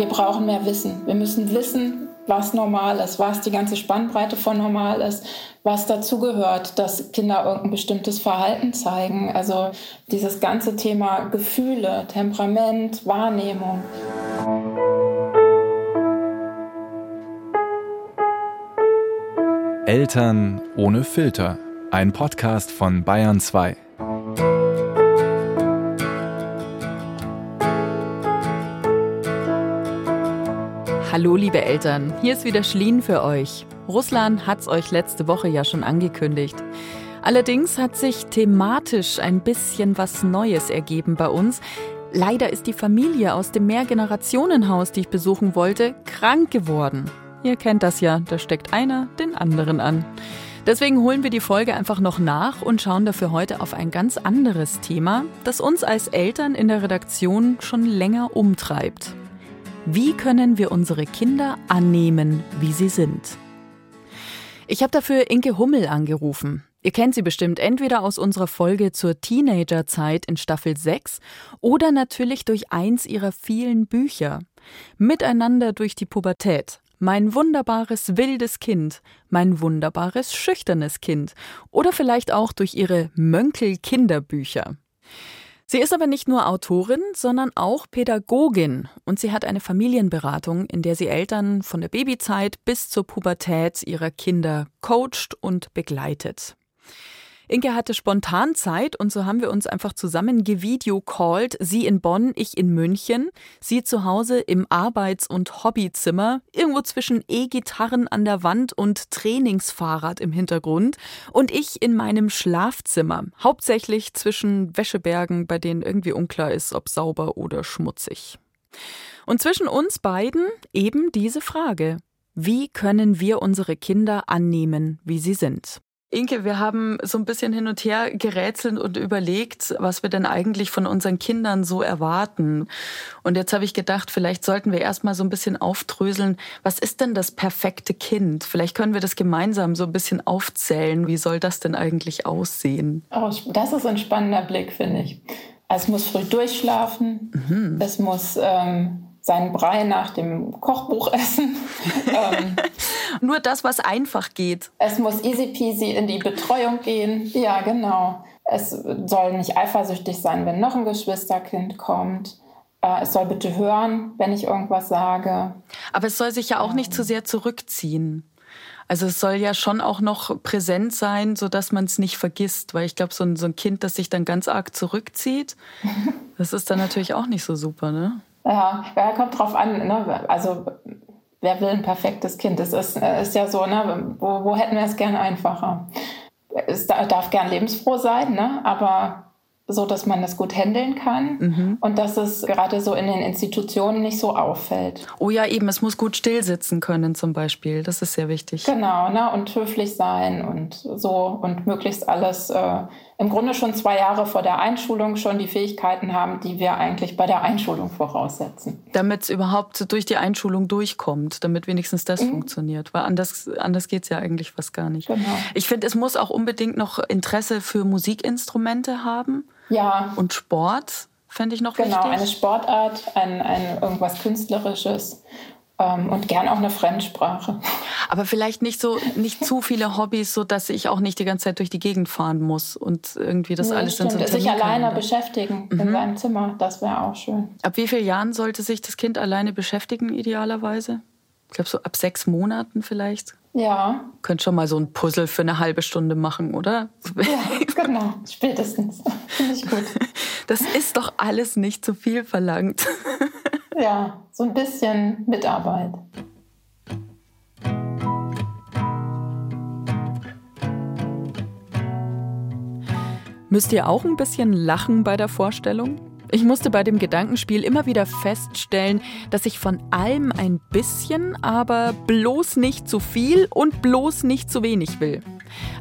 wir brauchen mehr Wissen. Wir müssen wissen, was normal ist, was die ganze Spannbreite von normal ist, was dazugehört, dass Kinder irgendein bestimmtes Verhalten zeigen. Also dieses ganze Thema Gefühle, Temperament, Wahrnehmung. Eltern ohne Filter. Ein Podcast von Bayern 2. Hallo liebe Eltern, hier ist wieder Schlien für euch. Russland hat's euch letzte Woche ja schon angekündigt. Allerdings hat sich thematisch ein bisschen was Neues ergeben bei uns. Leider ist die Familie aus dem Mehrgenerationenhaus, die ich besuchen wollte, krank geworden. Ihr kennt das ja, da steckt einer den anderen an. Deswegen holen wir die Folge einfach noch nach und schauen dafür heute auf ein ganz anderes Thema, das uns als Eltern in der Redaktion schon länger umtreibt. Wie können wir unsere Kinder annehmen, wie sie sind? Ich habe dafür Inke Hummel angerufen. Ihr kennt sie bestimmt entweder aus unserer Folge zur Teenagerzeit in Staffel 6 oder natürlich durch eins ihrer vielen Bücher. Miteinander durch die Pubertät. Mein wunderbares wildes Kind, mein wunderbares schüchternes Kind oder vielleicht auch durch ihre Mönkel-Kinderbücher. Sie ist aber nicht nur Autorin, sondern auch Pädagogin und sie hat eine Familienberatung, in der sie Eltern von der Babyzeit bis zur Pubertät ihrer Kinder coacht und begleitet. Inke hatte spontan Zeit und so haben wir uns einfach zusammen gevideocallt. Sie in Bonn, ich in München. Sie zu Hause im Arbeits- und Hobbyzimmer, irgendwo zwischen E-Gitarren an der Wand und Trainingsfahrrad im Hintergrund. Und ich in meinem Schlafzimmer, hauptsächlich zwischen Wäschebergen, bei denen irgendwie unklar ist, ob sauber oder schmutzig. Und zwischen uns beiden eben diese Frage. Wie können wir unsere Kinder annehmen, wie sie sind? Inke, wir haben so ein bisschen hin und her gerätselt und überlegt, was wir denn eigentlich von unseren Kindern so erwarten. Und jetzt habe ich gedacht, vielleicht sollten wir erstmal so ein bisschen aufdröseln, was ist denn das perfekte Kind? Vielleicht können wir das gemeinsam so ein bisschen aufzählen. Wie soll das denn eigentlich aussehen? Oh, das ist ein spannender Blick, finde ich. Es muss früh durchschlafen. Mhm. Es muss ähm, seinen Brei nach dem Kochbuch essen. ähm, Nur das, was einfach geht. Es muss easy peasy in die Betreuung gehen. Ja, genau. Es soll nicht eifersüchtig sein, wenn noch ein Geschwisterkind kommt. Äh, es soll bitte hören, wenn ich irgendwas sage. Aber es soll sich ja auch nicht zu sehr zurückziehen. Also es soll ja schon auch noch präsent sein, sodass man es nicht vergisst. Weil ich glaube, so ein, so ein Kind, das sich dann ganz arg zurückzieht, das ist dann natürlich auch nicht so super, ne? Ja, ja kommt drauf an. Ne? Also wer will ein perfektes Kind? Das ist, äh, ist ja so, ne? wo, wo hätten wir es gern einfacher? Es darf gern lebensfroh sein, ne? aber so, dass man das gut handeln kann mhm. und dass es gerade so in den Institutionen nicht so auffällt. Oh ja, eben, es muss gut stillsitzen können zum Beispiel. Das ist sehr wichtig. Genau, ne? und höflich sein und so und möglichst alles äh, im Grunde schon zwei Jahre vor der Einschulung schon die Fähigkeiten haben, die wir eigentlich bei der Einschulung voraussetzen. Damit es überhaupt durch die Einschulung durchkommt, damit wenigstens das mhm. funktioniert. Weil anders, anders geht es ja eigentlich fast gar nicht. Genau. Ich finde, es muss auch unbedingt noch Interesse für Musikinstrumente haben. Ja. Und Sport fände ich noch genau, wichtig. Genau, eine Sportart, ein, ein irgendwas Künstlerisches und gern auch eine Fremdsprache. Aber vielleicht nicht so, nicht zu viele Hobbys, so dass ich auch nicht die ganze Zeit durch die Gegend fahren muss und irgendwie das nee, alles stimmt. in so Sich alleine beschäftigen mhm. in seinem Zimmer, das wäre auch schön. Ab wie vielen Jahren sollte sich das Kind alleine beschäftigen, idealerweise? Ich glaube, so ab sechs Monaten vielleicht. Ja. Könnt schon mal so ein Puzzle für eine halbe Stunde machen, oder? Ja, genau. Spätestens. Finde ich gut. Das ist doch alles nicht zu viel verlangt. Ja, so ein bisschen Mitarbeit. Müsst ihr auch ein bisschen lachen bei der Vorstellung? Ich musste bei dem Gedankenspiel immer wieder feststellen, dass ich von allem ein bisschen, aber bloß nicht zu viel und bloß nicht zu wenig will.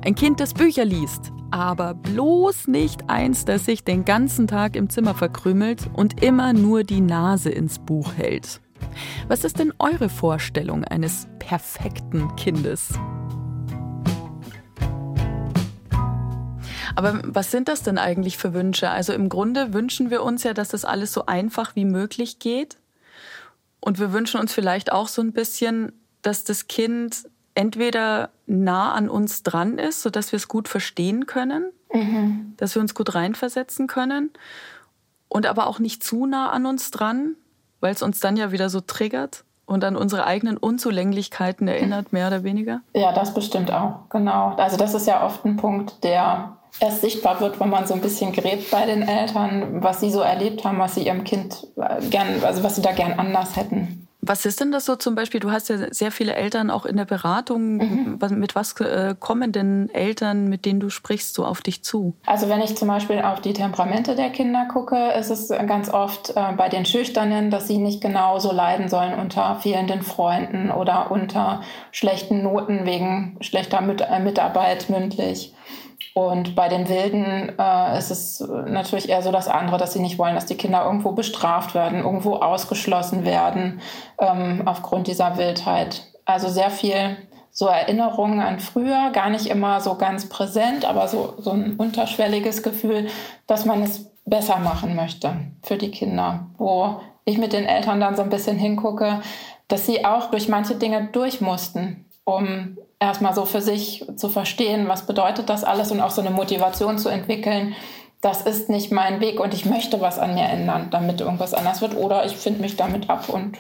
Ein Kind, das Bücher liest, aber bloß nicht eins, das sich den ganzen Tag im Zimmer verkrümelt und immer nur die Nase ins Buch hält. Was ist denn eure Vorstellung eines perfekten Kindes? Aber was sind das denn eigentlich für Wünsche? Also im Grunde wünschen wir uns ja, dass das alles so einfach wie möglich geht. Und wir wünschen uns vielleicht auch so ein bisschen, dass das Kind entweder nah an uns dran ist, sodass wir es gut verstehen können, mhm. dass wir uns gut reinversetzen können und aber auch nicht zu nah an uns dran, weil es uns dann ja wieder so triggert und an unsere eigenen Unzulänglichkeiten erinnert, mehr oder weniger? Ja, das bestimmt auch, genau. Also das ist ja oft ein Punkt, der erst sichtbar wird, wenn man so ein bisschen gräbt bei den Eltern, was sie so erlebt haben, was sie ihrem Kind äh, gern, also was sie da gern anders hätten. Was ist denn das so zum Beispiel? Du hast ja sehr viele Eltern auch in der Beratung. Mhm. Mit was äh, kommen denn Eltern, mit denen du sprichst, so auf dich zu? Also wenn ich zum Beispiel auf die Temperamente der Kinder gucke, ist es ganz oft äh, bei den Schüchternen, dass sie nicht genauso leiden sollen unter fehlenden Freunden oder unter schlechten Noten wegen schlechter äh, Mitarbeit mündlich. Und bei den Wilden äh, ist es natürlich eher so das andere, dass sie nicht wollen, dass die Kinder irgendwo bestraft werden, irgendwo ausgeschlossen werden ähm, aufgrund dieser Wildheit. Also sehr viel so Erinnerungen an früher, gar nicht immer so ganz präsent, aber so, so ein unterschwelliges Gefühl, dass man es besser machen möchte für die Kinder. Wo ich mit den Eltern dann so ein bisschen hingucke, dass sie auch durch manche Dinge durch mussten, um erstmal so für sich zu verstehen, was bedeutet das alles und auch so eine Motivation zu entwickeln. Das ist nicht mein Weg und ich möchte was an mir ändern, damit irgendwas anders wird. Oder ich finde mich damit ab und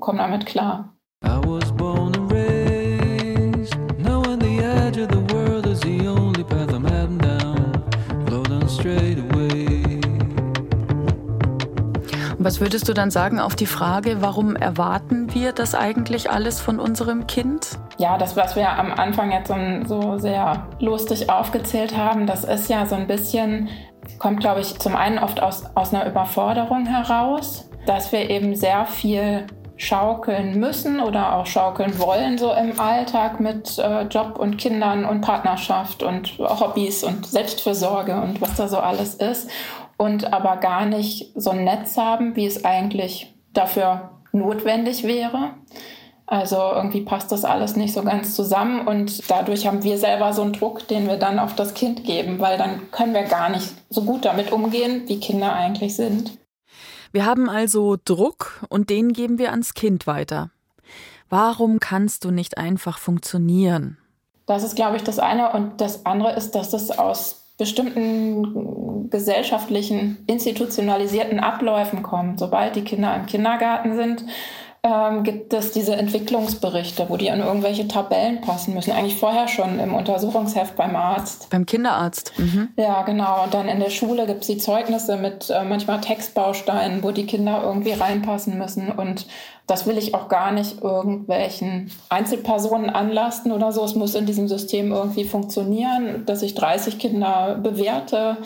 komme damit klar. I was born and raised, knowing the edge of the world is the Was würdest du dann sagen auf die Frage, warum erwarten wir das eigentlich alles von unserem Kind? Ja, das, was wir am Anfang jetzt so, sehr lustig aufgezählt haben, das ist ja so ein bisschen, kommt, glaube ich, zum einen oft aus, aus einer Überforderung heraus, dass wir eben sehr viel schaukeln müssen oder auch schaukeln wollen, so im Alltag mit äh, Job und Kindern und Partnerschaft und Hobbys und Selbstfürsorge und was da so alles ist. Und aber gar nicht so ein Netz haben, wie es eigentlich dafür notwendig wäre. Also irgendwie passt das alles nicht so ganz zusammen und dadurch haben wir selber so einen Druck, den wir dann auf das Kind geben, weil dann können wir gar nicht so gut damit umgehen, wie Kinder eigentlich sind. Wir haben also Druck und den geben wir ans Kind weiter. Warum kannst du nicht einfach funktionieren? Das ist, glaube ich, das eine. Und das andere ist, dass es aus bestimmten gesellschaftlichen, institutionalisierten Abläufen kommt. Sobald die Kinder im Kindergarten sind, ähm, gibt es diese Entwicklungsberichte, wo die an irgendwelche Tabellen passen müssen. Eigentlich vorher schon im Untersuchungsheft beim Arzt. Beim Kinderarzt. Mhm. Ja, genau. Und dann in der Schule gibt es die Zeugnisse mit äh, manchmal Textbausteinen, wo die Kinder irgendwie reinpassen müssen. Und das will ich auch gar nicht irgendwelchen Einzelpersonen anlasten oder so. Es muss in diesem System irgendwie funktionieren, dass ich 30 Kinder bewerte,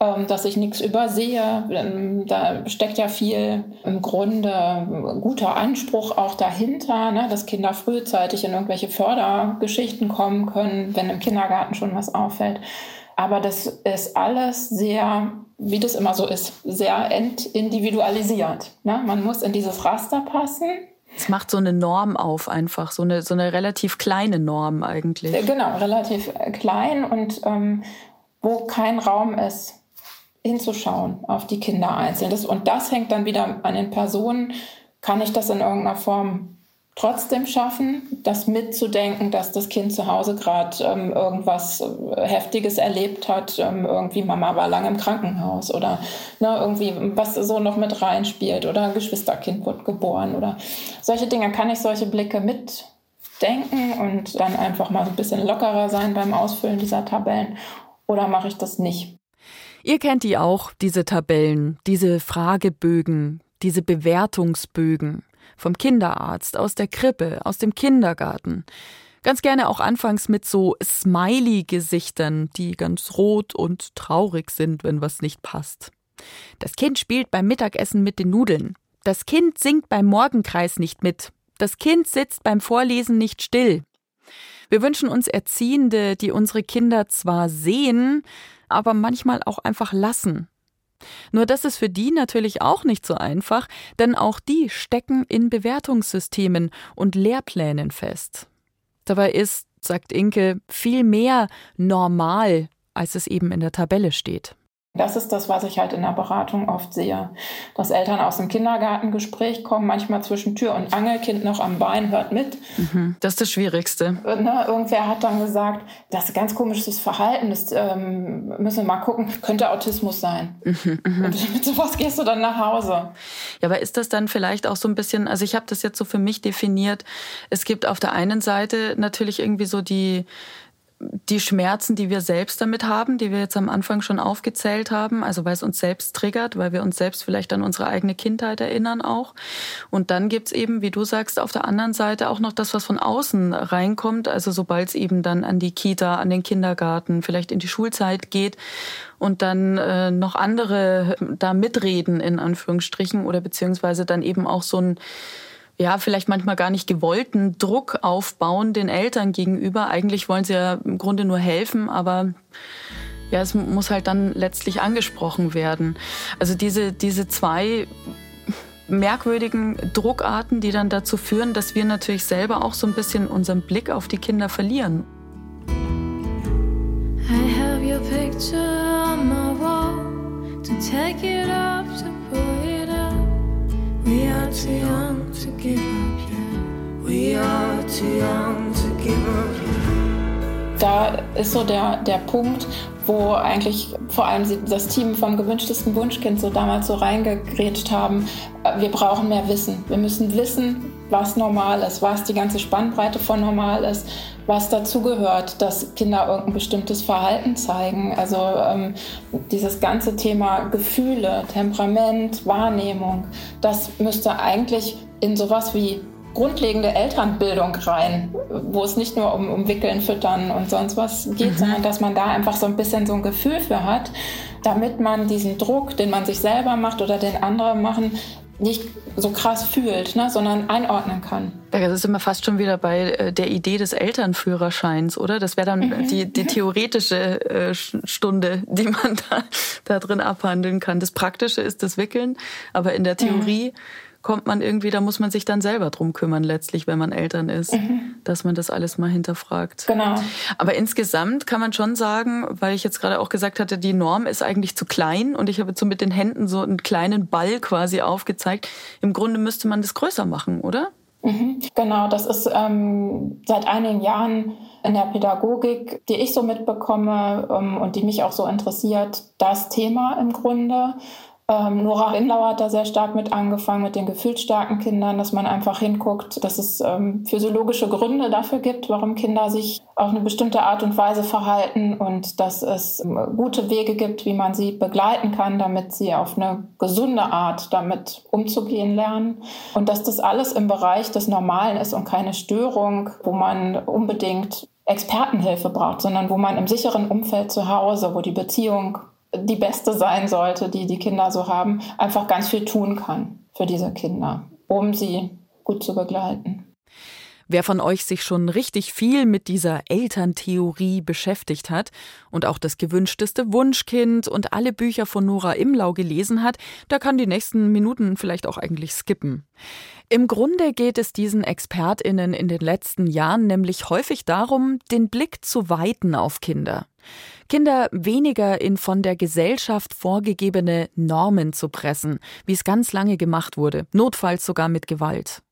ähm, dass ich nichts übersehe. Ähm, da steckt ja viel im Grunde guter Anspruch auch dahinter, ne, dass Kinder frühzeitig in irgendwelche Fördergeschichten kommen können, wenn im Kindergarten schon was auffällt. Aber das ist alles sehr, wie das immer so ist, sehr entindividualisiert. Ne? Man muss in dieses Raster passen. Es macht so eine Norm auf einfach, so eine, so eine relativ kleine Norm eigentlich. Äh, genau, relativ äh, klein und ähm, wo kein Raum ist, hinzuschauen auf die Kinder einzeln. Das, und das hängt dann wieder an den Personen. Kann ich das in irgendeiner Form trotzdem schaffen, das mitzudenken, dass das Kind zu Hause gerade ähm, irgendwas äh, Heftiges erlebt hat, ähm, irgendwie Mama war lange im Krankenhaus oder ne, irgendwie was so noch mit reinspielt oder ein Geschwisterkind wird geboren oder solche Dinge. Kann ich solche Blicke mitdenken und dann einfach mal ein bisschen lockerer sein beim Ausfüllen dieser Tabellen oder mache ich das nicht? Ihr kennt die auch, diese Tabellen, diese Fragebögen, diese Bewertungsbögen vom Kinderarzt, aus der Krippe, aus dem Kindergarten. Ganz gerne auch anfangs mit so Smiley-Gesichtern, die ganz rot und traurig sind, wenn was nicht passt. Das Kind spielt beim Mittagessen mit den Nudeln. Das Kind singt beim Morgenkreis nicht mit. Das Kind sitzt beim Vorlesen nicht still. Wir wünschen uns Erziehende, die unsere Kinder zwar sehen, aber manchmal auch einfach lassen. Nur das ist für die natürlich auch nicht so einfach, denn auch die stecken in Bewertungssystemen und Lehrplänen fest. Dabei ist, sagt Inke, viel mehr normal, als es eben in der Tabelle steht. Das ist das, was ich halt in der Beratung oft sehe. Dass Eltern aus dem Kindergartengespräch kommen, manchmal zwischen Tür und Angel, Kind noch am Bein, hört mit. Mhm, das ist das Schwierigste. Ne, irgendwer hat dann gesagt, das ist ganz komisches Verhalten, das ähm, müssen wir mal gucken, könnte Autismus sein. Mhm, mh. Und mit sowas gehst du dann nach Hause. Ja, aber ist das dann vielleicht auch so ein bisschen, also ich habe das jetzt so für mich definiert, es gibt auf der einen Seite natürlich irgendwie so die die Schmerzen, die wir selbst damit haben, die wir jetzt am Anfang schon aufgezählt haben, also weil es uns selbst triggert, weil wir uns selbst vielleicht an unsere eigene Kindheit erinnern auch. Und dann gibt's eben, wie du sagst, auf der anderen Seite auch noch das, was von außen reinkommt, also sobald es eben dann an die Kita, an den Kindergarten, vielleicht in die Schulzeit geht und dann äh, noch andere da mitreden in Anführungsstrichen oder beziehungsweise dann eben auch so ein ja, vielleicht manchmal gar nicht gewollten Druck aufbauen den Eltern gegenüber. Eigentlich wollen sie ja im Grunde nur helfen, aber ja, es muss halt dann letztlich angesprochen werden. Also diese, diese zwei merkwürdigen Druckarten, die dann dazu führen, dass wir natürlich selber auch so ein bisschen unseren Blick auf die Kinder verlieren. I have your picture on my wall to take it up to put. We are too young to give up yet. We are too young to give up yet. Da ist so der, der Punkt, wo eigentlich vor allem das Team vom gewünschtesten Wunschkind so damals so reingegrätscht haben. Äh, wir brauchen mehr Wissen. Wir müssen wissen, was normal ist, was die ganze Spannbreite von normal ist, was dazugehört, dass Kinder irgendein bestimmtes Verhalten zeigen. Also ähm, dieses ganze Thema Gefühle, Temperament, Wahrnehmung, das müsste eigentlich in sowas wie grundlegende Elternbildung rein, wo es nicht nur um, um Wickeln, Füttern und sonst was geht, mhm. sondern dass man da einfach so ein bisschen so ein Gefühl für hat, damit man diesen Druck, den man sich selber macht oder den anderen machen, nicht so krass fühlt, ne, sondern einordnen kann. Das ist immer fast schon wieder bei äh, der Idee des Elternführerscheins, oder? Das wäre dann mhm. die, die theoretische äh, Stunde, die man da, da drin abhandeln kann. Das Praktische ist das Wickeln, aber in der Theorie mhm kommt man irgendwie, da muss man sich dann selber drum kümmern, letztlich, wenn man Eltern ist, mhm. dass man das alles mal hinterfragt. Genau. Aber insgesamt kann man schon sagen, weil ich jetzt gerade auch gesagt hatte, die Norm ist eigentlich zu klein und ich habe jetzt so mit den Händen so einen kleinen Ball quasi aufgezeigt. Im Grunde müsste man das größer machen, oder? Mhm. Genau, das ist ähm, seit einigen Jahren in der Pädagogik, die ich so mitbekomme ähm, und die mich auch so interessiert, das Thema im Grunde. Ähm, Nora Rindauer hat da sehr stark mit angefangen, mit den gefühlsstarken Kindern, dass man einfach hinguckt, dass es ähm, physiologische Gründe dafür gibt, warum Kinder sich auf eine bestimmte Art und Weise verhalten und dass es ähm, gute Wege gibt, wie man sie begleiten kann, damit sie auf eine gesunde Art damit umzugehen lernen. Und dass das alles im Bereich des Normalen ist und keine Störung, wo man unbedingt Expertenhilfe braucht, sondern wo man im sicheren Umfeld zu Hause, wo die Beziehung die beste sein sollte, die die Kinder so haben, einfach ganz viel tun kann für diese Kinder, um sie gut zu begleiten. Wer von euch sich schon richtig viel mit dieser Elterntheorie beschäftigt hat und auch das gewünschteste Wunschkind und alle Bücher von Nora Imlau gelesen hat, der kann die nächsten Minuten vielleicht auch eigentlich skippen. Im Grunde geht es diesen Expertinnen in den letzten Jahren nämlich häufig darum, den Blick zu weiten auf Kinder. Kinder weniger in von der Gesellschaft vorgegebene Normen zu pressen, wie es ganz lange gemacht wurde, notfalls sogar mit Gewalt.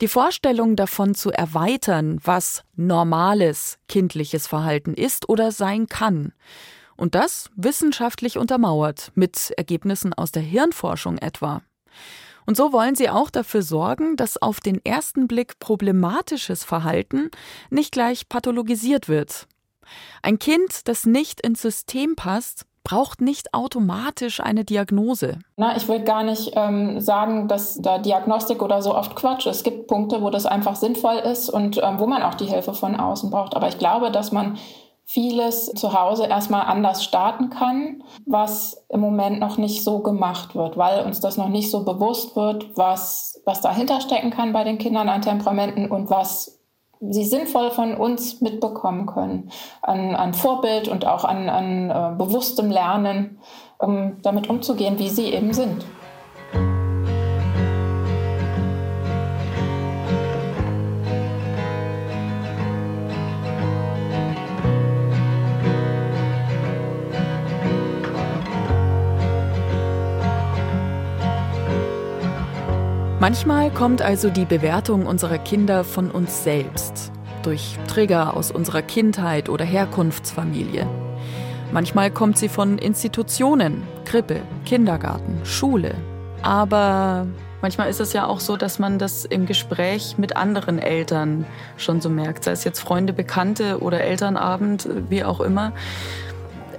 Die Vorstellung davon zu erweitern, was normales kindliches Verhalten ist oder sein kann. Und das wissenschaftlich untermauert, mit Ergebnissen aus der Hirnforschung etwa. Und so wollen sie auch dafür sorgen, dass auf den ersten Blick problematisches Verhalten nicht gleich pathologisiert wird. Ein Kind, das nicht ins System passt, braucht nicht automatisch eine Diagnose. Na, ich will gar nicht ähm, sagen, dass da Diagnostik oder so oft Quatsch ist. Es gibt Punkte, wo das einfach sinnvoll ist und ähm, wo man auch die Hilfe von außen braucht. Aber ich glaube, dass man vieles zu Hause erstmal anders starten kann, was im Moment noch nicht so gemacht wird, weil uns das noch nicht so bewusst wird, was, was dahinter stecken kann bei den Kindern an Temperamenten und was sie sinnvoll von uns mitbekommen können, an, an Vorbild und auch an, an äh, bewusstem Lernen, um damit umzugehen, wie sie eben sind. Manchmal kommt also die Bewertung unserer Kinder von uns selbst, durch Trigger aus unserer Kindheit oder Herkunftsfamilie. Manchmal kommt sie von Institutionen, Krippe, Kindergarten, Schule. Aber manchmal ist es ja auch so, dass man das im Gespräch mit anderen Eltern schon so merkt, sei es jetzt Freunde, Bekannte oder Elternabend, wie auch immer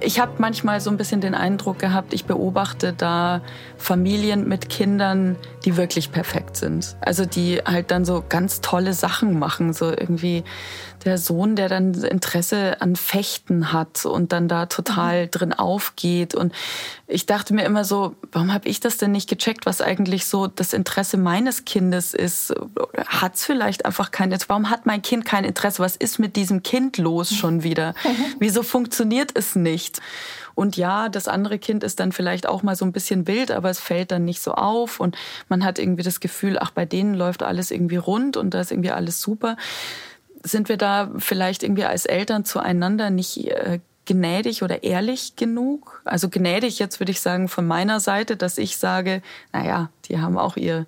ich habe manchmal so ein bisschen den Eindruck gehabt, ich beobachte da Familien mit Kindern, die wirklich perfekt sind. Also die halt dann so ganz tolle Sachen machen, so irgendwie der Sohn, der dann Interesse an Fechten hat und dann da total mhm. drin aufgeht. Und ich dachte mir immer so, warum habe ich das denn nicht gecheckt, was eigentlich so das Interesse meines Kindes ist? Hat es vielleicht einfach kein Interesse? Warum hat mein Kind kein Interesse? Was ist mit diesem Kind los schon wieder? Mhm. Wieso funktioniert es nicht? Und ja, das andere Kind ist dann vielleicht auch mal so ein bisschen wild, aber es fällt dann nicht so auf und man hat irgendwie das Gefühl, ach, bei denen läuft alles irgendwie rund und da ist irgendwie alles super sind wir da vielleicht irgendwie als Eltern zueinander nicht äh, gnädig oder ehrlich genug? Also gnädig jetzt würde ich sagen von meiner Seite, dass ich sage, naja, die haben auch ihr,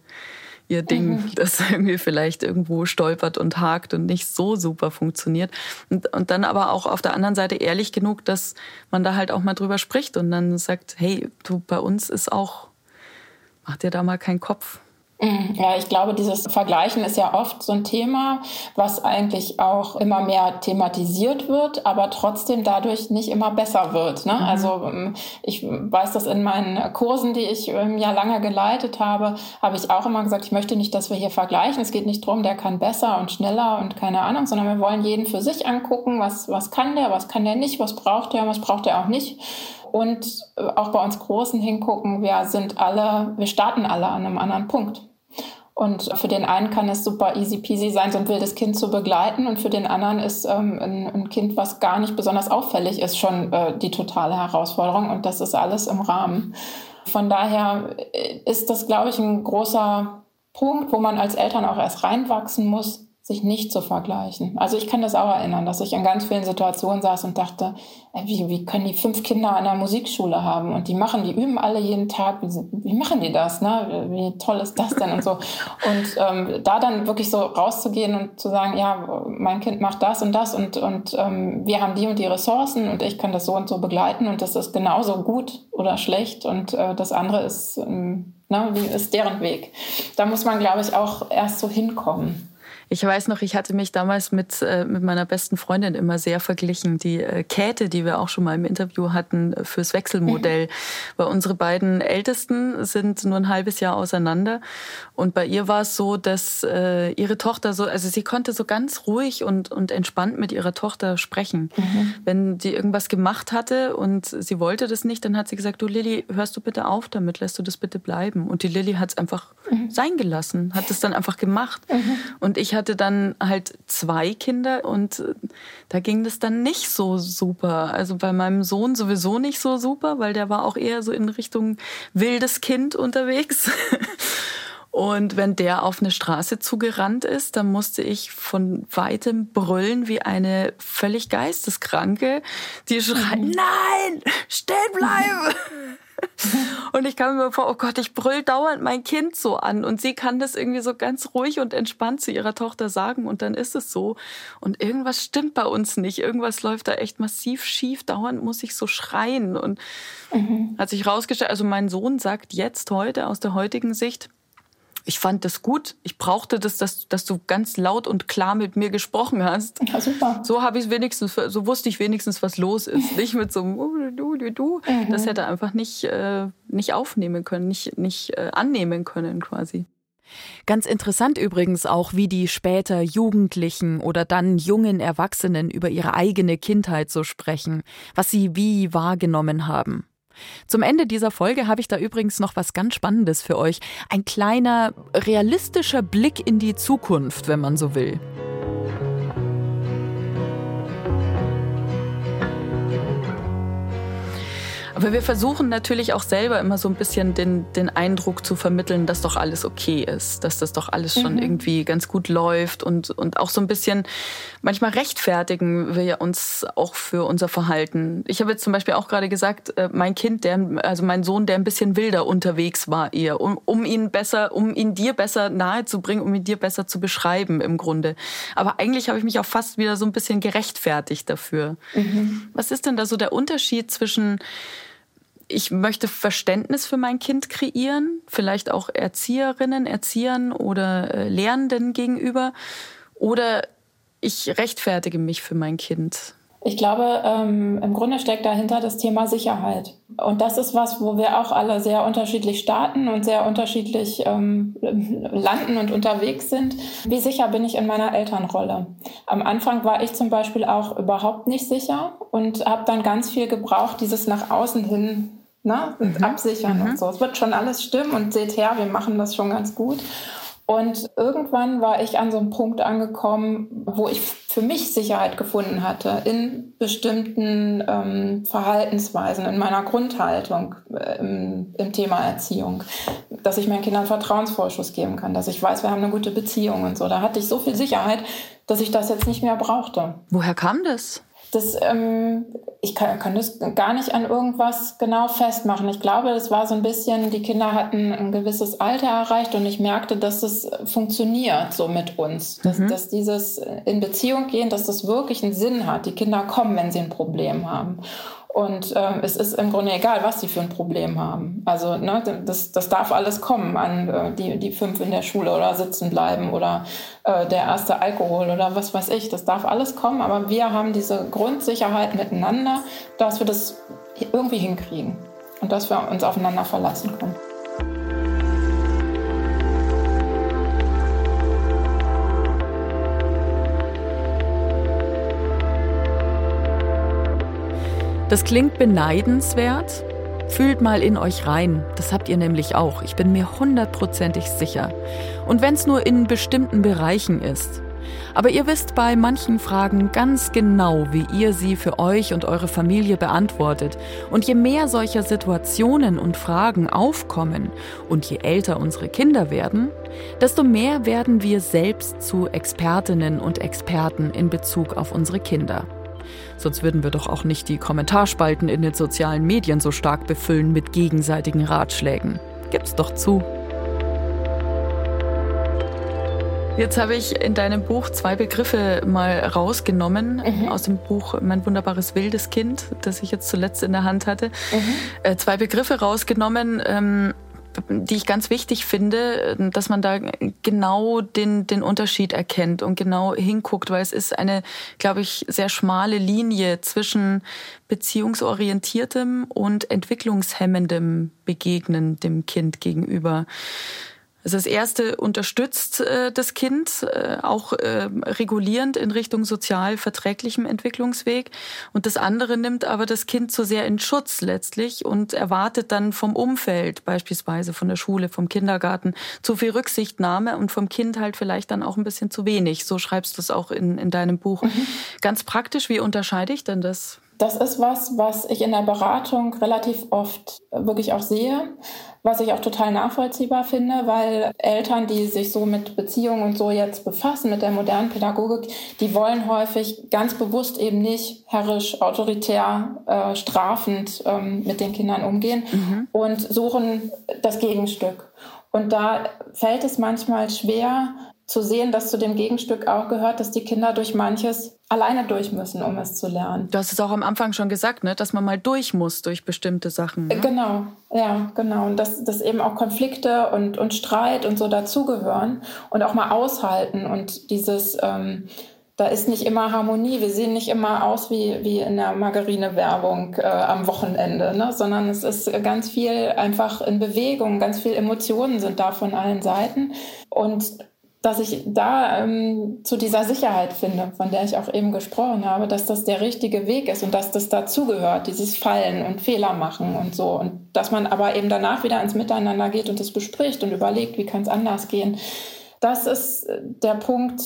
ihr Ding, mhm. das irgendwie vielleicht irgendwo stolpert und hakt und nicht so super funktioniert. Und, und dann aber auch auf der anderen Seite ehrlich genug, dass man da halt auch mal drüber spricht und dann sagt, hey, du, bei uns ist auch, mach dir da mal keinen Kopf. Mhm. Ja, ich glaube, dieses Vergleichen ist ja oft so ein Thema, was eigentlich auch immer mehr thematisiert wird, aber trotzdem dadurch nicht immer besser wird. Ne? Mhm. Also ähm, ich weiß das in meinen Kursen, die ich ähm, ja lange geleitet habe, habe ich auch immer gesagt, ich möchte nicht, dass wir hier vergleichen. Es geht nicht darum, der kann besser und schneller und keine Ahnung, sondern wir wollen jeden für sich angucken, was, was kann der, was kann der nicht, was braucht er, was braucht er auch nicht und äh, auch bei uns Großen hingucken, wir sind alle, wir starten alle an einem anderen Punkt. Und für den einen kann es super easy peasy sein, so ein wildes Kind zu begleiten. Und für den anderen ist ähm, ein, ein, Kind, was gar nicht besonders auffällig ist, schon äh, die totale Herausforderung. Und das ist alles im Rahmen. Von daher äh, ist das, glaube ich, ein großer Punkt, wo man als Eltern auch erst reinwachsen muss, sich nicht zu vergleichen. Also ich kann das auch erinnern, dass ich in ganz vielen Situationen saß und dachte, wie, wie können die fünf Kinder an der Musikschule haben und die machen, die üben alle jeden Tag, wie, wie machen die das, ne? Wie toll ist das denn und so. Und ähm, da dann wirklich so rauszugehen und zu sagen, ja, mein Kind macht das und das und, und ähm, wir haben die und die Ressourcen und ich kann das so und so begleiten und das ist genauso gut oder schlecht und äh, das andere ist, ähm, ne, wie ist deren Weg. Da muss man, glaube ich, auch erst so hinkommen. Ich weiß noch, ich hatte mich damals mit, äh, mit meiner besten Freundin immer sehr verglichen. Die äh, Käthe, die wir auch schon mal im Interview hatten äh, fürs Wechselmodell. Mhm. Weil unsere beiden Ältesten sind nur ein halbes Jahr auseinander. Und bei ihr war es so, dass äh, ihre Tochter so, also sie konnte so ganz ruhig und, und entspannt mit ihrer Tochter sprechen. Mhm. Wenn die irgendwas gemacht hatte und sie wollte das nicht, dann hat sie gesagt, du Lilly, hörst du bitte auf damit, lässt du das bitte bleiben. Und die Lilly hat es einfach mhm. sein gelassen, hat es dann einfach gemacht. Mhm. Und ich hatte hatte dann halt zwei Kinder und äh, da ging das dann nicht so super. Also bei meinem Sohn sowieso nicht so super, weil der war auch eher so in Richtung wildes Kind unterwegs. Und wenn der auf eine Straße zugerannt ist, dann musste ich von weitem brüllen wie eine völlig geisteskranke, die schreit, mhm. nein, stehen bleiben. Und ich kam mir vor, oh Gott, ich brüll dauernd mein Kind so an. Und sie kann das irgendwie so ganz ruhig und entspannt zu ihrer Tochter sagen. Und dann ist es so. Und irgendwas stimmt bei uns nicht. Irgendwas läuft da echt massiv schief. Dauernd muss ich so schreien. Und mhm. hat sich rausgestellt, also mein Sohn sagt jetzt heute aus der heutigen Sicht, ich fand das gut. Ich brauchte das, dass, dass du ganz laut und klar mit mir gesprochen hast. Ja, super. So habe ich wenigstens, so wusste ich wenigstens, was los ist. nicht mit so einem oh, du, du, du. Mhm. Das hätte einfach nicht, äh, nicht aufnehmen können, nicht, nicht äh, annehmen können quasi. Ganz interessant übrigens auch, wie die später Jugendlichen oder dann jungen Erwachsenen über ihre eigene Kindheit so sprechen, was sie wie wahrgenommen haben. Zum Ende dieser Folge habe ich da übrigens noch was ganz Spannendes für euch. Ein kleiner, realistischer Blick in die Zukunft, wenn man so will. Aber wir versuchen natürlich auch selber immer so ein bisschen den, den Eindruck zu vermitteln, dass doch alles okay ist, dass das doch alles schon mhm. irgendwie ganz gut läuft und, und auch so ein bisschen, manchmal rechtfertigen wir uns auch für unser Verhalten. Ich habe jetzt zum Beispiel auch gerade gesagt, äh, mein Kind, der, also mein Sohn, der ein bisschen wilder unterwegs war eher, um, um ihn besser, um ihn dir besser nahezubringen, um ihn dir besser zu beschreiben im Grunde. Aber eigentlich habe ich mich auch fast wieder so ein bisschen gerechtfertigt dafür. Mhm. Was ist denn da so der Unterschied zwischen ich möchte Verständnis für mein Kind kreieren, vielleicht auch Erzieherinnen, Erziehern oder äh, Lehrenden gegenüber. Oder ich rechtfertige mich für mein Kind. Ich glaube, ähm, im Grunde steckt dahinter das Thema Sicherheit. Und das ist was, wo wir auch alle sehr unterschiedlich starten und sehr unterschiedlich ähm, landen und unterwegs sind. Wie sicher bin ich in meiner Elternrolle? Am Anfang war ich zum Beispiel auch überhaupt nicht sicher und habe dann ganz viel gebraucht, dieses nach außen hin ne, mhm. absichern mhm. und so. Es wird schon alles stimmen und seht her, wir machen das schon ganz gut. Und irgendwann war ich an so einem Punkt angekommen, wo ich für mich Sicherheit gefunden hatte in bestimmten ähm, Verhaltensweisen, in meiner Grundhaltung äh, im, im, Thema Erziehung, dass ich meinen Kindern Vertrauensvorschuss geben kann, dass ich weiß, wir haben eine gute Beziehung und so. Da hatte ich so viel Sicherheit, dass ich das jetzt nicht mehr brauchte. Woher kam das? Das, ähm, ich kann, kann, das gar nicht an irgendwas genau festmachen. Ich glaube, es war so ein bisschen, die Kinder hatten ein gewisses Alter erreicht und ich merkte, dass es funktioniert so mit uns. Dass, mhm. dass dieses in Beziehung gehen, dass das wirklich einen Sinn hat. Die Kinder kommen, wenn sie ein Problem haben. Und ähm, es ist im Grunde egal, was sie für ein Problem haben. Also ne, das, das darf alles kommen an äh, die, die fünf in der Schule oder sitzen bleiben oder äh, der erste Alkohol oder was weiß ich. Das darf alles kommen, aber wir haben diese Grundsicherheit miteinander, dass wir das irgendwie hinkriegen und dass wir uns aufeinander verlassen können. Das klingt beneidenswert. Fühlt mal in euch rein. Das habt ihr nämlich auch. Ich bin mir hundertprozentig sicher. Und wenn es nur in bestimmten Bereichen ist. Aber ihr wisst bei manchen Fragen ganz genau, wie ihr sie für euch und eure Familie beantwortet. Und je mehr solcher Situationen und Fragen aufkommen und je älter unsere Kinder werden, desto mehr werden wir selbst zu Expertinnen und Experten in Bezug auf unsere Kinder. Sonst würden wir doch auch nicht die Kommentarspalten in den sozialen Medien so stark befüllen mit gegenseitigen Ratschlägen. Gib's doch zu. Jetzt habe ich in deinem Buch zwei Begriffe mal rausgenommen mhm. aus dem Buch Mein wunderbares wildes Kind, das ich jetzt zuletzt in der Hand hatte. Mhm. Äh, zwei Begriffe rausgenommen. Die ich ganz wichtig finde, dass man da genau den, den Unterschied erkennt und genau hinguckt, weil es ist eine, glaube ich, sehr schmale Linie zwischen beziehungsorientiertem und entwicklungshemmendem Begegnen dem Kind gegenüber. Also das erste unterstützt äh, das Kind äh, auch äh, regulierend in Richtung sozial verträglichem Entwicklungsweg und das andere nimmt aber das Kind zu sehr in Schutz letztlich und erwartet dann vom Umfeld, beispielsweise von der Schule, vom Kindergarten, zu viel Rücksichtnahme und vom Kind halt vielleicht dann auch ein bisschen zu wenig. So schreibst du es auch in, in deinem Buch. Mhm. Ganz praktisch, wie unterscheide ich denn das? Das ist was, was ich in der Beratung relativ oft wirklich auch sehe, was ich auch total nachvollziehbar finde, weil Eltern, die sich so mit Beziehungen und so jetzt befassen, mit der modernen Pädagogik, die wollen häufig ganz bewusst eben nicht herrisch, autoritär, äh, strafend ähm, mit den Kindern umgehen mhm. und suchen das Gegenstück. Und da fällt es manchmal schwer, zu sehen, dass zu dem Gegenstück auch gehört, dass die Kinder durch manches alleine durch müssen, um es zu lernen. Du hast es auch am Anfang schon gesagt, ne? dass man mal durch muss durch bestimmte Sachen. Ne? Genau, ja, genau. Und dass, dass eben auch Konflikte und, und Streit und so dazugehören und auch mal aushalten und dieses, ähm, da ist nicht immer Harmonie. Wir sehen nicht immer aus wie, wie in der Margarine-Werbung äh, am Wochenende, ne? sondern es ist ganz viel einfach in Bewegung, ganz viel Emotionen sind da von allen Seiten. Und dass ich da ähm, zu dieser Sicherheit finde, von der ich auch eben gesprochen habe, dass das der richtige Weg ist und dass das dazugehört, dieses Fallen und Fehler machen und so. Und dass man aber eben danach wieder ins Miteinander geht und es bespricht und überlegt, wie kann es anders gehen. Das ist der Punkt,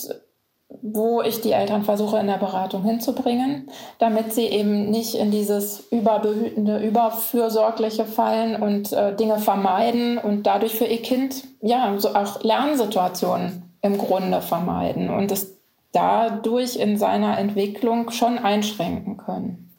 wo ich die Eltern versuche in der Beratung hinzubringen, damit sie eben nicht in dieses überbehütende, überfürsorgliche fallen und äh, Dinge vermeiden und dadurch für ihr Kind ja so auch Lernsituationen im Grunde vermeiden und es dadurch in seiner Entwicklung schon einschränken können.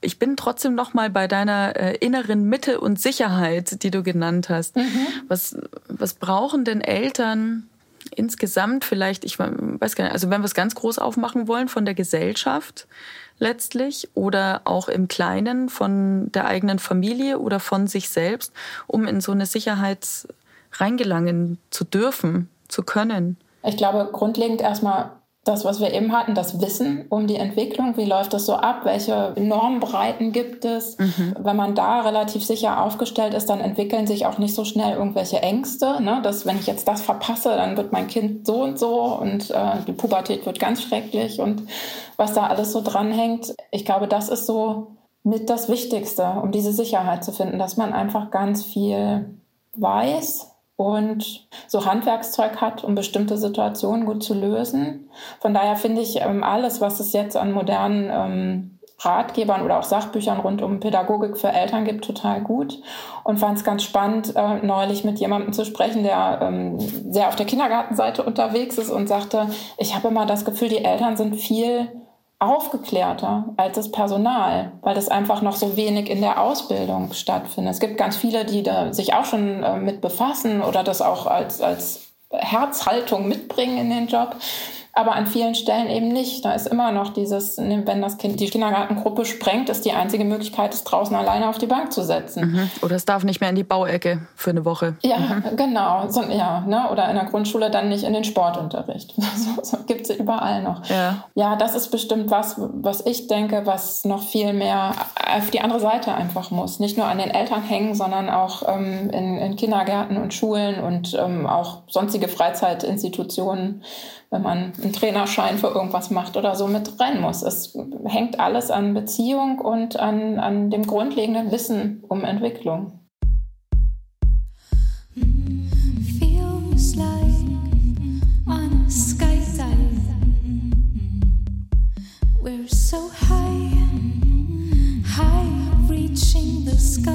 Ich bin trotzdem noch mal bei deiner äh, inneren Mitte und Sicherheit, die du genannt hast. Mhm. Was, was brauchen denn Eltern insgesamt vielleicht, ich weiß gar nicht, also wenn wir es ganz groß aufmachen wollen, von der Gesellschaft letztlich oder auch im Kleinen von der eigenen Familie oder von sich selbst, um in so eine Sicherheit reingelangen zu dürfen, zu können? Ich glaube, grundlegend erstmal das, was wir eben hatten, das Wissen um die Entwicklung, wie läuft das so ab, welche Normbreiten gibt es. Mhm. Wenn man da relativ sicher aufgestellt ist, dann entwickeln sich auch nicht so schnell irgendwelche Ängste, ne? dass wenn ich jetzt das verpasse, dann wird mein Kind so und so und äh, die Pubertät wird ganz schrecklich und was da alles so dranhängt. Ich glaube, das ist so mit das Wichtigste, um diese Sicherheit zu finden, dass man einfach ganz viel weiß, und so Handwerkszeug hat, um bestimmte Situationen gut zu lösen. Von daher finde ich ähm, alles, was es jetzt an modernen ähm, Ratgebern oder auch Sachbüchern rund um Pädagogik für Eltern gibt, total gut. Und fand es ganz spannend, äh, neulich mit jemandem zu sprechen, der ähm, sehr auf der Kindergartenseite unterwegs ist und sagte, ich habe immer das Gefühl, die Eltern sind viel aufgeklärter als das Personal, weil das einfach noch so wenig in der Ausbildung stattfindet. Es gibt ganz viele, die da sich auch schon äh, mit befassen oder das auch als, als Herzhaltung mitbringen in den Job aber an vielen Stellen eben nicht. Da ist immer noch dieses, ne, wenn das Kind die Kindergartengruppe sprengt, ist die einzige Möglichkeit, es draußen alleine auf die Bank zu setzen. Mhm. Oder es darf nicht mehr in die Bauecke für eine Woche. Ja, mhm. genau. So, ja, ne? Oder in der Grundschule dann nicht in den Sportunterricht. so, so gibt es überall noch. Ja. ja, das ist bestimmt was, was ich denke, was noch viel mehr auf die andere Seite einfach muss. Nicht nur an den Eltern hängen, sondern auch ähm, in, in, Kindergärten und Schulen und ähm, auch sonstige Freizeitinstitutionen wenn man einen Trainerschein für irgendwas macht oder so mit rein muss. Es hängt alles an Beziehung und an, an dem grundlegenden Wissen um Entwicklung. Feels like on a skydive. We're so high, high, reaching the sky.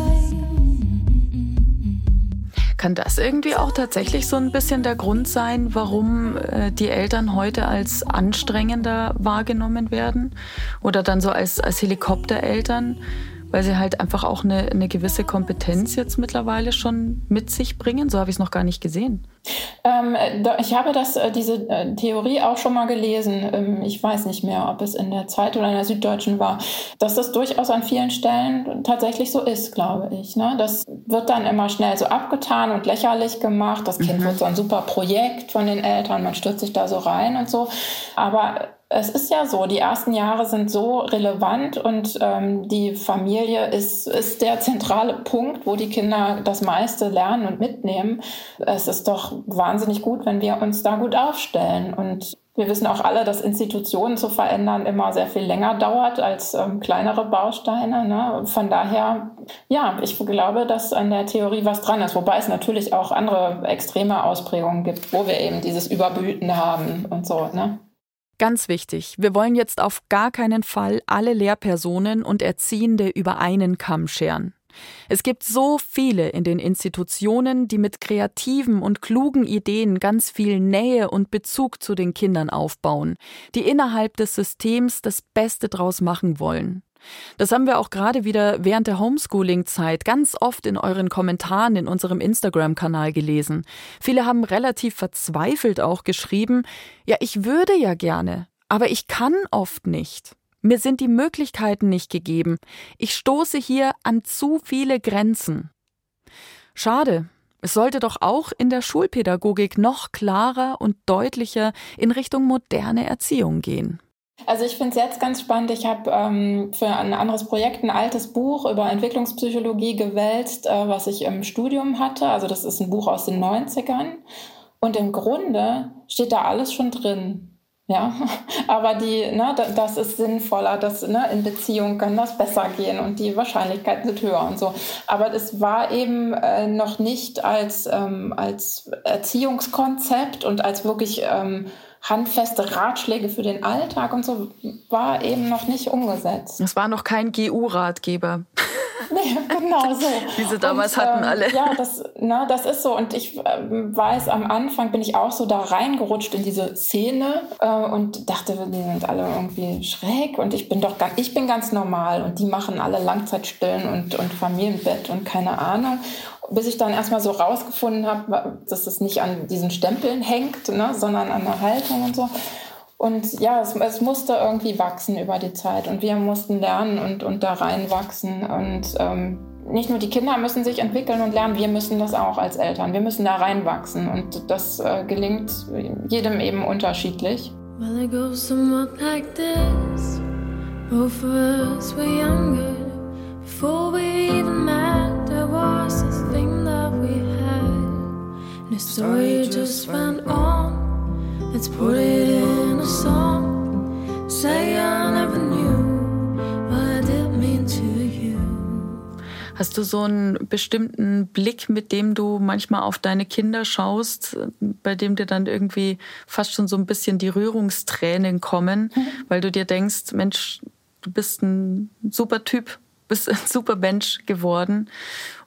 Kann das irgendwie auch tatsächlich so ein bisschen der Grund sein, warum äh, die Eltern heute als anstrengender wahrgenommen werden? Oder dann so als, als Helikoptereltern? Weil sie halt einfach auch eine, eine gewisse Kompetenz jetzt mittlerweile schon mit sich bringen. So habe ich es noch gar nicht gesehen. Ähm, ich habe das, äh, diese äh, Theorie auch schon mal gelesen. Ähm, ich weiß nicht mehr, ob es in der Zeit oder in der Süddeutschen war, dass das durchaus an vielen Stellen tatsächlich so ist, glaube ich. Ne? Das wird dann immer schnell so abgetan und lächerlich gemacht. Das Kind mhm. wird so ein super Projekt von den Eltern, man stürzt sich da so rein und so. Aber es ist ja so, die ersten Jahre sind so relevant und ähm, die Familie ist, ist der zentrale Punkt, wo die Kinder das meiste lernen und mitnehmen. Es ist doch wahnsinnig gut, wenn wir uns da gut aufstellen. Und wir wissen auch alle, dass Institutionen zu verändern immer sehr viel länger dauert als ähm, kleinere Bausteine. Ne? Von daher, ja, ich glaube, dass an der Theorie was dran ist. Wobei es natürlich auch andere extreme Ausprägungen gibt, wo wir eben dieses Überbehüten haben und so. Ne? Ganz wichtig, wir wollen jetzt auf gar keinen Fall alle Lehrpersonen und Erziehende über einen Kamm scheren. Es gibt so viele in den Institutionen, die mit kreativen und klugen Ideen ganz viel Nähe und Bezug zu den Kindern aufbauen, die innerhalb des Systems das Beste draus machen wollen. Das haben wir auch gerade wieder während der Homeschooling-Zeit ganz oft in euren Kommentaren in unserem Instagram-Kanal gelesen. Viele haben relativ verzweifelt auch geschrieben, ja, ich würde ja gerne, aber ich kann oft nicht. Mir sind die Möglichkeiten nicht gegeben. Ich stoße hier an zu viele Grenzen. Schade. Es sollte doch auch in der Schulpädagogik noch klarer und deutlicher in Richtung moderne Erziehung gehen. Also ich finde es jetzt ganz spannend. Ich habe ähm, für ein anderes Projekt ein altes Buch über Entwicklungspsychologie gewälzt, äh, was ich im Studium hatte. Also das ist ein Buch aus den 90ern. Und im Grunde steht da alles schon drin. Ja, aber die, ne, das ist sinnvoller, dass ne, in Beziehung kann das besser gehen und die Wahrscheinlichkeiten sind höher und so. Aber es war eben äh, noch nicht als, ähm, als Erziehungskonzept und als wirklich ähm, handfeste Ratschläge für den Alltag und so war eben noch nicht umgesetzt. Es war noch kein GU-Ratgeber. Genau so. Wie sie damals und, hatten ähm, alle. Ja, das, na, das ist so. Und ich äh, weiß, am Anfang bin ich auch so da reingerutscht in diese Szene äh, und dachte, die sind alle irgendwie schräg und ich bin doch ganz, ich bin ganz normal und die machen alle Langzeitstillen und, und Familienbett und keine Ahnung bis ich dann erstmal so rausgefunden habe, dass es nicht an diesen Stempeln hängt, ne, sondern an der Haltung und so. Und ja, es, es, musste irgendwie wachsen über die Zeit und wir mussten lernen und, und da reinwachsen. Und ähm, nicht nur die Kinder müssen sich entwickeln und lernen, wir müssen das auch als Eltern. Wir müssen da reinwachsen und das äh, gelingt jedem eben unterschiedlich. Well, it goes somewhat like this. Both of us were younger. Before we even met, there was this thing that we had. And the story just went on. Let's put it in a song. Say I never knew what I did mean to you. Hast du so einen bestimmten Blick, mit dem du manchmal auf deine Kinder schaust, bei dem dir dann irgendwie fast schon so ein bisschen die Rührungstränen kommen, mhm. weil du dir denkst, Mensch, du bist ein super Typ, bist ein super Mensch geworden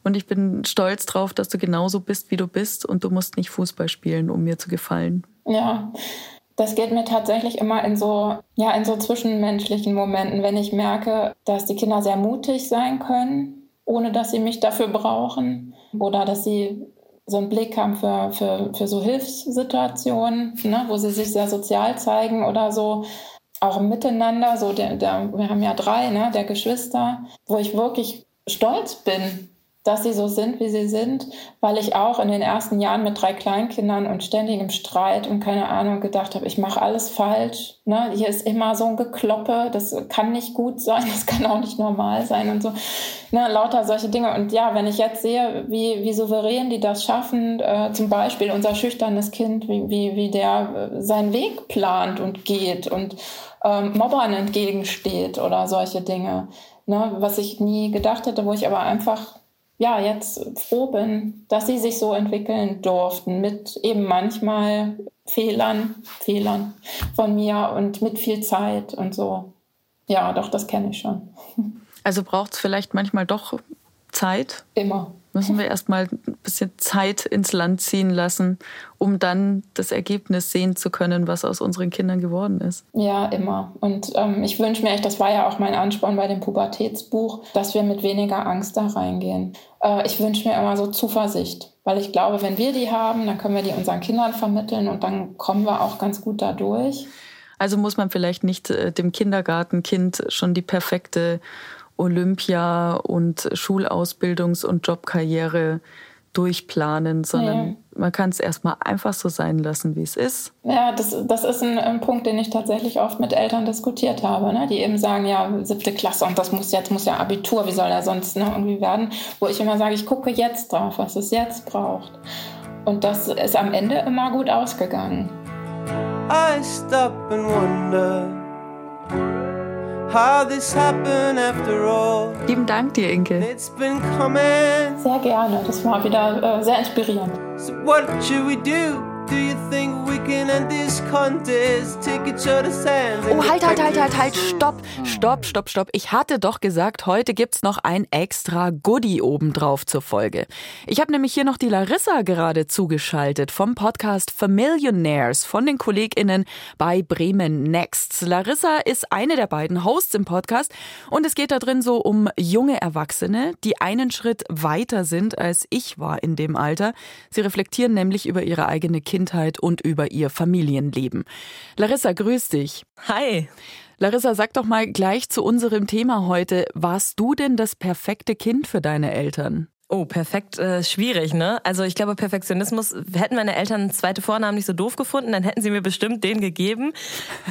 und ich bin stolz drauf, dass du genauso bist, wie du bist und du musst nicht Fußball spielen, um mir zu gefallen. Ja, das geht mir tatsächlich immer in so, ja, in so zwischenmenschlichen Momenten, wenn ich merke, dass die Kinder sehr mutig sein können, ohne dass sie mich dafür brauchen. Oder dass sie so einen Blick haben für, für, für so Hilfssituationen, ne, wo sie sich sehr sozial zeigen oder so. Auch Miteinander, so der, der, wir haben ja drei, ne, der Geschwister, wo ich wirklich stolz bin, dass sie so sind, wie sie sind, weil ich auch in den ersten Jahren mit drei Kleinkindern und ständigem Streit und keine Ahnung gedacht habe, ich mache alles falsch. Ne? Hier ist immer so ein Gekloppe, das kann nicht gut sein, das kann auch nicht normal sein und so. Ne? Lauter solche Dinge. Und ja, wenn ich jetzt sehe, wie, wie souverän die das schaffen, äh, zum Beispiel unser schüchternes Kind, wie, wie, wie der äh, seinen Weg plant und geht und ähm, Mobbern entgegensteht oder solche Dinge. Ne? Was ich nie gedacht hätte, wo ich aber einfach ja, jetzt froh bin, dass sie sich so entwickeln durften mit eben manchmal Fehlern, Fehlern von mir und mit viel Zeit und so. Ja, doch, das kenne ich schon. Also braucht es vielleicht manchmal doch Zeit? Immer müssen wir erstmal ein bisschen Zeit ins Land ziehen lassen, um dann das Ergebnis sehen zu können, was aus unseren Kindern geworden ist. Ja, immer. Und ähm, ich wünsche mir echt, das war ja auch mein Ansporn bei dem Pubertätsbuch, dass wir mit weniger Angst da reingehen. Äh, ich wünsche mir immer so Zuversicht, weil ich glaube, wenn wir die haben, dann können wir die unseren Kindern vermitteln und dann kommen wir auch ganz gut da durch. Also muss man vielleicht nicht äh, dem Kindergartenkind schon die perfekte Olympia und Schulausbildungs- und Jobkarriere durchplanen, sondern ja. man kann es erstmal einfach so sein lassen, wie es ist. Ja, das, das ist ein, ein, Punkt, den ich tatsächlich oft mit Eltern diskutiert habe, ne? die eben sagen, ja, siebte Klasse und das muss jetzt muss ja Abitur, wie soll er sonst ne, irgendwie werden? Wo ich immer sage, ich gucke jetzt drauf, was es jetzt braucht. Und das ist am Ende immer gut ausgegangen. I stop and wonder how this happened after all. Lieben Dank dir, Inke. Sehr gerne. Das war wieder äh, sehr inspirierend. So what should we do? Do you think we can end this contest? Take each other's hands. Oh, halt, halt, halt, halt, halt, stopp, stopp, stopp, stopp. Ich hatte doch gesagt, heute gibt's noch ein extra Goodie obendrauf zur Folge. Ich habe nämlich hier noch die Larissa gerade zugeschaltet vom Podcast Familionaires von den KollegInnen bei Bremen Next. Larissa ist eine der beiden Hosts im Podcast und es geht da drin so um junge Erwachsene, die einen Schritt weiter sind als ich war in dem Alter. Sie reflektieren nämlich über ihre eigene Kindheit Kindheit und über ihr Familienleben. Larissa, grüß dich. Hi. Larissa, sag doch mal gleich zu unserem Thema heute. Warst du denn das perfekte Kind für deine Eltern? Oh, perfekt, äh, schwierig, ne? Also ich glaube, Perfektionismus, hätten meine Eltern zweite Vornamen nicht so doof gefunden, dann hätten sie mir bestimmt den gegeben,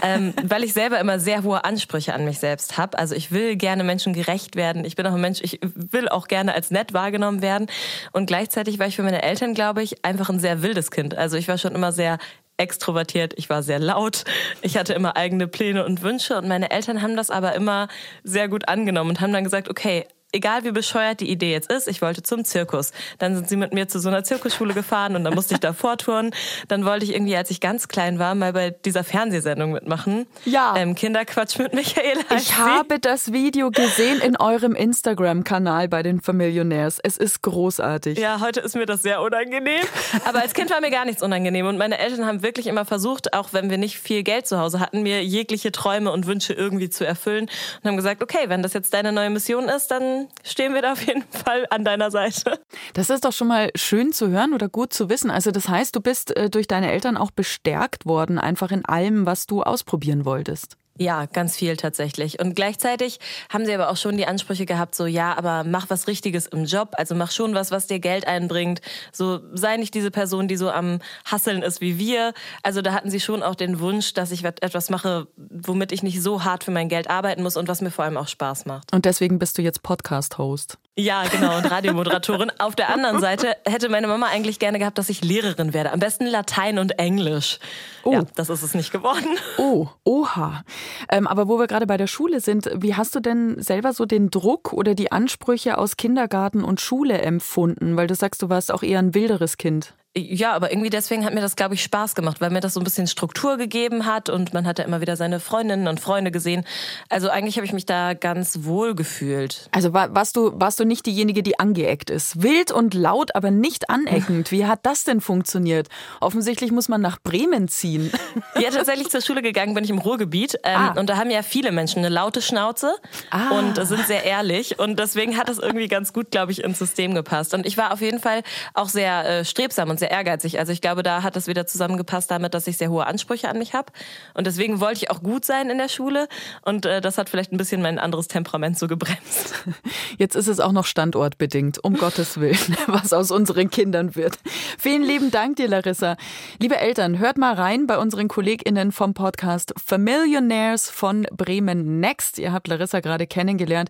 ähm, weil ich selber immer sehr hohe Ansprüche an mich selbst habe. Also ich will gerne Menschen gerecht werden. Ich bin auch ein Mensch, ich will auch gerne als nett wahrgenommen werden. Und gleichzeitig war ich für meine Eltern, glaube ich, einfach ein sehr wildes Kind. Also ich war schon immer sehr extrovertiert, ich war sehr laut, ich hatte immer eigene Pläne und Wünsche und meine Eltern haben das aber immer sehr gut angenommen und haben dann gesagt, okay, egal wie bescheuert die Idee jetzt ist, ich wollte zum Zirkus. Dann sind sie mit mir zu so einer Zirkusschule gefahren und dann musste ich da vortouren. Dann wollte ich irgendwie, als ich ganz klein war, mal bei dieser Fernsehsendung mitmachen. Ja. Ähm, Kinderquatsch mit Michael. Ich habe das Video gesehen in eurem Instagram-Kanal bei den Familionärs. Es ist großartig. Ja, heute ist mir das sehr unangenehm. Aber als Kind war mir gar nichts unangenehm. Und meine Eltern haben wirklich immer versucht, auch wenn wir nicht viel Geld zu Hause hatten, mir jegliche Träume und Wünsche irgendwie zu erfüllen. Und haben gesagt, okay, wenn das jetzt deine neue Mission ist, dann stehen wir da auf jeden Fall an deiner Seite. Das ist doch schon mal schön zu hören oder gut zu wissen. Also das heißt, du bist äh, durch deine Eltern auch bestärkt worden, einfach in allem, was du ausprobieren wolltest. Ja, ganz viel tatsächlich. Und gleichzeitig haben sie aber auch schon die Ansprüche gehabt, so ja, aber mach was Richtiges im Job, also mach schon was, was dir Geld einbringt. So sei nicht diese Person, die so am Hasseln ist wie wir. Also da hatten sie schon auch den Wunsch, dass ich etwas mache, womit ich nicht so hart für mein Geld arbeiten muss und was mir vor allem auch Spaß macht. Und deswegen bist du jetzt Podcast-Host. Ja, genau, und Radiomoderatorin. Auf der anderen Seite hätte meine Mama eigentlich gerne gehabt, dass ich Lehrerin werde. Am besten Latein und Englisch. Oh. Ja, das ist es nicht geworden. Oh, oha. Ähm, aber wo wir gerade bei der Schule sind, wie hast du denn selber so den Druck oder die Ansprüche aus Kindergarten und Schule empfunden? Weil du sagst, du warst auch eher ein wilderes Kind. Ja, aber irgendwie deswegen hat mir das, glaube ich, Spaß gemacht, weil mir das so ein bisschen Struktur gegeben hat und man hat ja immer wieder seine Freundinnen und Freunde gesehen. Also eigentlich habe ich mich da ganz wohl gefühlt. Also war, warst, du, warst du nicht diejenige, die angeeckt ist? Wild und laut, aber nicht aneckend. Wie hat das denn funktioniert? Offensichtlich muss man nach Bremen ziehen. Ja, tatsächlich zur Schule gegangen bin ich im Ruhrgebiet. Ähm, ah. Und da haben ja viele Menschen eine laute Schnauze ah. und sind sehr ehrlich. Und deswegen hat das irgendwie ganz gut, glaube ich, ins System gepasst. Und ich war auf jeden Fall auch sehr äh, strebsam und sehr ehrgeizig. Also ich glaube, da hat es wieder zusammengepasst damit, dass ich sehr hohe Ansprüche an mich habe. Und deswegen wollte ich auch gut sein in der Schule. Und äh, das hat vielleicht ein bisschen mein anderes Temperament so gebremst. Jetzt ist es auch noch standortbedingt, um Gottes Willen, was aus unseren Kindern wird. Vielen lieben Dank dir, Larissa. Liebe Eltern, hört mal rein bei unseren KollegInnen vom Podcast Familionaires von Bremen Next. Ihr habt Larissa gerade kennengelernt.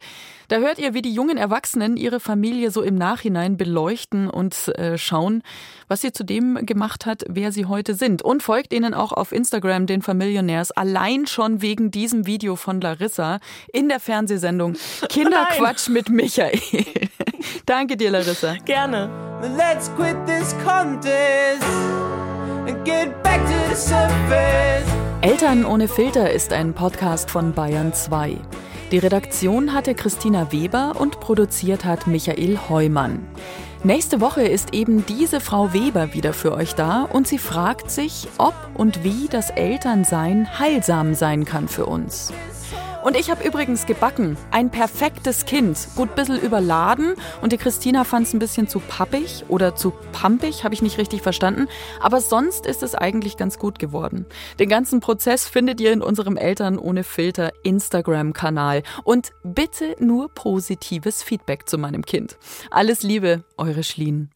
Da hört ihr, wie die jungen Erwachsenen ihre Familie so im Nachhinein beleuchten und äh, schauen, was sie zu dem gemacht hat, wer sie heute sind. Und folgt ihnen auch auf Instagram, den Familionärs, allein schon wegen diesem Video von Larissa in der Fernsehsendung Kinderquatsch mit Michael. Danke dir, Larissa. Gerne. Let's quit this contest and get back to the surface. Eltern ohne Filter ist ein Podcast von Bayern 2. Die Redaktion hatte Christina Weber und produziert hat Michael Heumann. Nächste Woche ist eben diese Frau Weber wieder für euch da und sie fragt sich, ob und wie das Elternsein heilsam sein kann für uns. Und ich habe übrigens gebacken. Ein perfektes Kind. Gut bissel überladen. Und die Christina fand es ein bisschen zu pappig oder zu pampig, habe ich nicht richtig verstanden. Aber sonst ist es eigentlich ganz gut geworden. Den ganzen Prozess findet ihr in unserem Eltern ohne Filter Instagram-Kanal. Und bitte nur positives Feedback zu meinem Kind. Alles Liebe, eure Schlien.